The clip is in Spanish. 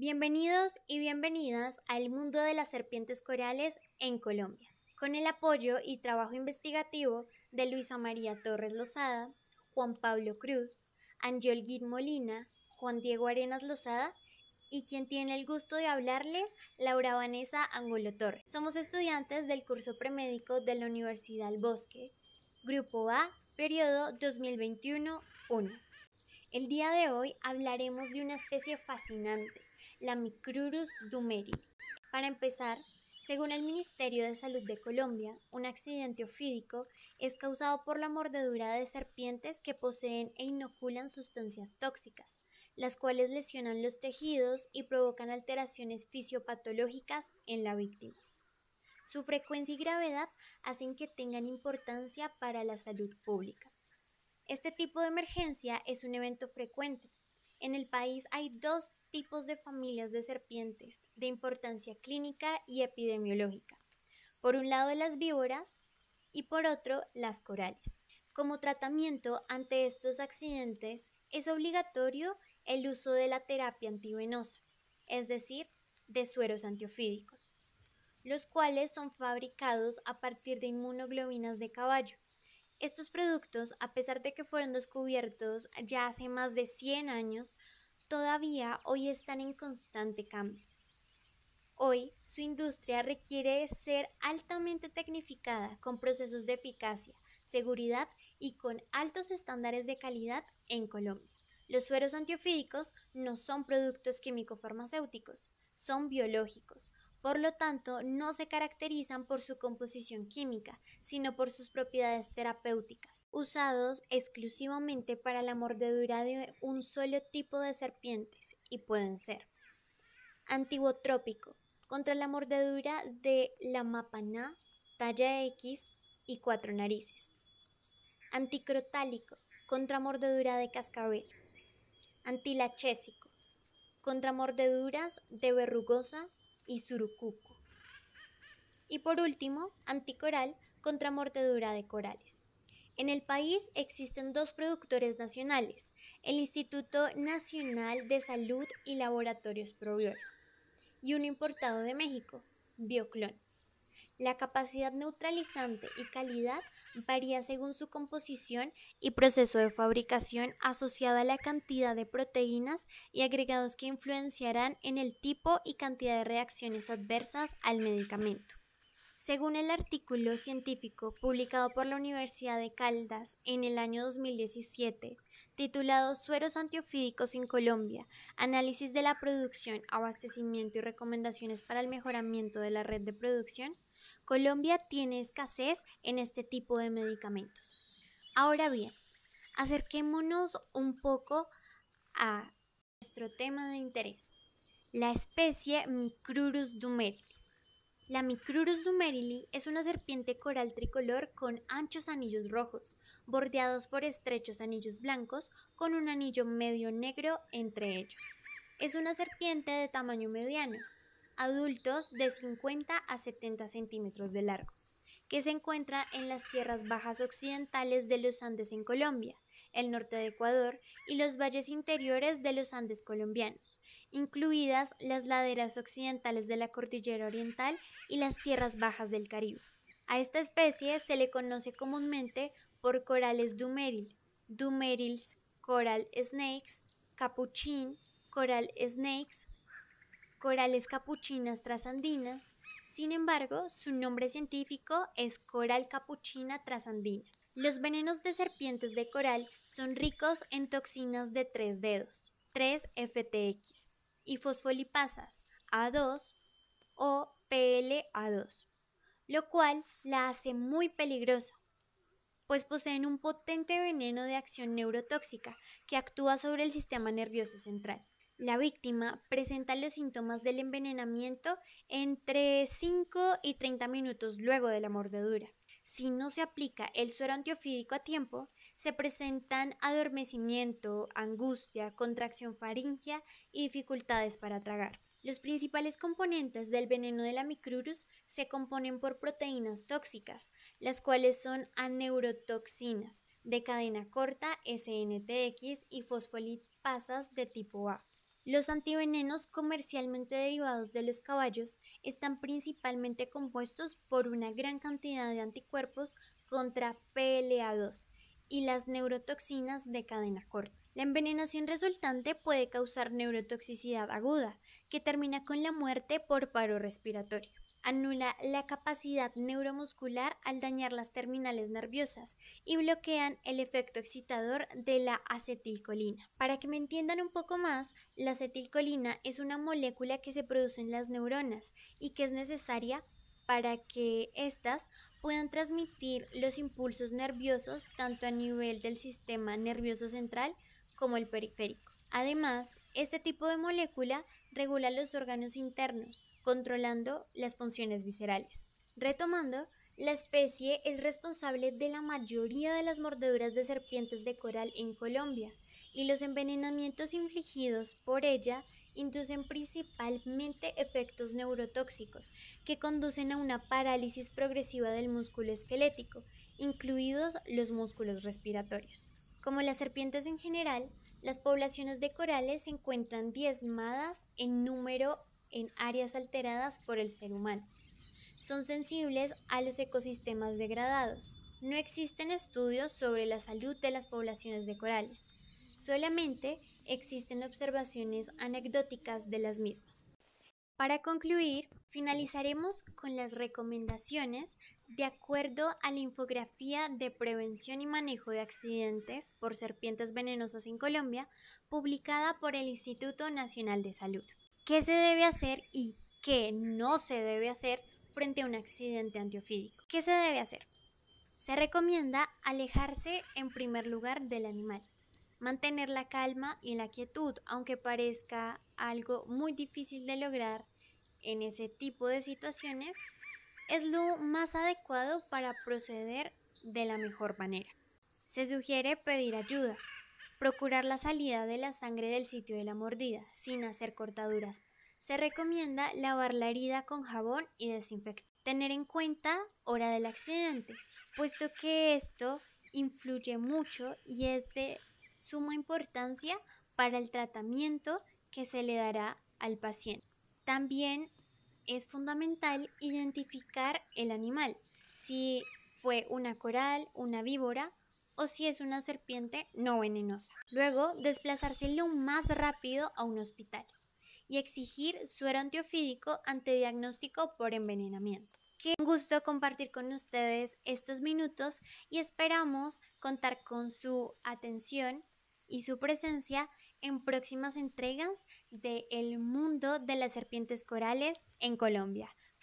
Bienvenidos y bienvenidas al mundo de las serpientes corales en Colombia, con el apoyo y trabajo investigativo de Luisa María Torres Lozada, Juan Pablo Cruz, Angel Guid Molina, Juan Diego Arenas Lozada y quien tiene el gusto de hablarles, Laura Vanessa Angulo Torres. Somos estudiantes del curso premédico de la Universidad del Bosque, Grupo A, periodo 2021-1. El día de hoy hablaremos de una especie fascinante, la Micrurus dumeri. Para empezar, según el Ministerio de Salud de Colombia, un accidente ofídico es causado por la mordedura de serpientes que poseen e inoculan sustancias tóxicas, las cuales lesionan los tejidos y provocan alteraciones fisiopatológicas en la víctima. Su frecuencia y gravedad hacen que tengan importancia para la salud pública. Este tipo de emergencia es un evento frecuente, en el país hay dos tipos de familias de serpientes de importancia clínica y epidemiológica. Por un lado las víboras y por otro las corales. Como tratamiento ante estos accidentes es obligatorio el uso de la terapia antivenosa, es decir, de sueros antiofídicos, los cuales son fabricados a partir de inmunoglobinas de caballo estos productos, a pesar de que fueron descubiertos ya hace más de 100 años, todavía hoy están en constante cambio. Hoy su industria requiere ser altamente tecnificada con procesos de eficacia, seguridad y con altos estándares de calidad en Colombia. Los sueros antiofídicos no son productos químico-farmacéuticos, son biológicos, por lo tanto, no se caracterizan por su composición química, sino por sus propiedades terapéuticas, usados exclusivamente para la mordedura de un solo tipo de serpientes y pueden ser antibotrópico, contra la mordedura de la mapaná, talla X y cuatro narices. Anticrotálico, contra mordedura de cascabel. Antilachésico, contra mordeduras de verrugosa y surucuco. Y por último, anticoral contra mordedura de corales. En el país existen dos productores nacionales, el Instituto Nacional de Salud y Laboratorios Probiol y uno importado de México, Bioclon. La capacidad neutralizante y calidad varía según su composición y proceso de fabricación asociado a la cantidad de proteínas y agregados que influenciarán en el tipo y cantidad de reacciones adversas al medicamento. Según el artículo científico publicado por la Universidad de Caldas en el año 2017, titulado Sueros antiofídicos en Colombia, análisis de la producción, abastecimiento y recomendaciones para el mejoramiento de la red de producción, Colombia tiene escasez en este tipo de medicamentos. Ahora bien, acerquémonos un poco a nuestro tema de interés, la especie Micrurus dumerili. La Micrurus dumerili es una serpiente coral tricolor con anchos anillos rojos, bordeados por estrechos anillos blancos con un anillo medio negro entre ellos. Es una serpiente de tamaño mediano, adultos de 50 a 70 centímetros de largo, que se encuentra en las tierras bajas occidentales de los Andes en Colombia, el norte de Ecuador y los valles interiores de los Andes colombianos, incluidas las laderas occidentales de la cordillera oriental y las tierras bajas del Caribe. A esta especie se le conoce comúnmente por corales dumeril, dumerils coral snakes, capuchin, coral snakes, corales capuchinas trasandinas. Sin embargo, su nombre científico es coral capuchina trasandina. Los venenos de serpientes de coral son ricos en toxinas de tres dedos, 3-FTX, y fosfolipasas A2 o PLA2, lo cual la hace muy peligrosa, pues poseen un potente veneno de acción neurotóxica que actúa sobre el sistema nervioso central. La víctima presenta los síntomas del envenenamiento entre 5 y 30 minutos luego de la mordedura. Si no se aplica el suero antiofídico a tiempo, se presentan adormecimiento, angustia, contracción faringea y dificultades para tragar. Los principales componentes del veneno de la micrurus se componen por proteínas tóxicas, las cuales son aneurotoxinas de cadena corta SNTX y fosfolipasas de tipo A. Los antivenenos comercialmente derivados de los caballos están principalmente compuestos por una gran cantidad de anticuerpos contra PLA2 y las neurotoxinas de cadena corta. La envenenación resultante puede causar neurotoxicidad aguda, que termina con la muerte por paro respiratorio anula la capacidad neuromuscular al dañar las terminales nerviosas y bloquean el efecto excitador de la acetilcolina. Para que me entiendan un poco más, la acetilcolina es una molécula que se produce en las neuronas y que es necesaria para que éstas puedan transmitir los impulsos nerviosos tanto a nivel del sistema nervioso central como el periférico. Además, este tipo de molécula regula los órganos internos, controlando las funciones viscerales. Retomando, la especie es responsable de la mayoría de las mordeduras de serpientes de coral en Colombia y los envenenamientos infligidos por ella inducen principalmente efectos neurotóxicos que conducen a una parálisis progresiva del músculo esquelético, incluidos los músculos respiratorios. Como las serpientes en general, las poblaciones de corales se encuentran diezmadas en número en áreas alteradas por el ser humano. Son sensibles a los ecosistemas degradados. No existen estudios sobre la salud de las poblaciones de corales. Solamente existen observaciones anecdóticas de las mismas. Para concluir, finalizaremos con las recomendaciones de acuerdo a la infografía de prevención y manejo de accidentes por serpientes venenosas en Colombia, publicada por el Instituto Nacional de Salud qué se debe hacer y qué no se debe hacer frente a un accidente antiofídico. ¿Qué se debe hacer? Se recomienda alejarse en primer lugar del animal, mantener la calma y la quietud, aunque parezca algo muy difícil de lograr en ese tipo de situaciones, es lo más adecuado para proceder de la mejor manera. Se sugiere pedir ayuda, Procurar la salida de la sangre del sitio de la mordida sin hacer cortaduras. Se recomienda lavar la herida con jabón y desinfectar. Tener en cuenta hora del accidente, puesto que esto influye mucho y es de suma importancia para el tratamiento que se le dará al paciente. También es fundamental identificar el animal, si fue una coral, una víbora o si es una serpiente no venenosa. Luego, desplazarse lo más rápido a un hospital y exigir suero antiofídico ante diagnóstico por envenenamiento. Qué gusto compartir con ustedes estos minutos y esperamos contar con su atención y su presencia en próximas entregas de El mundo de las serpientes corales en Colombia.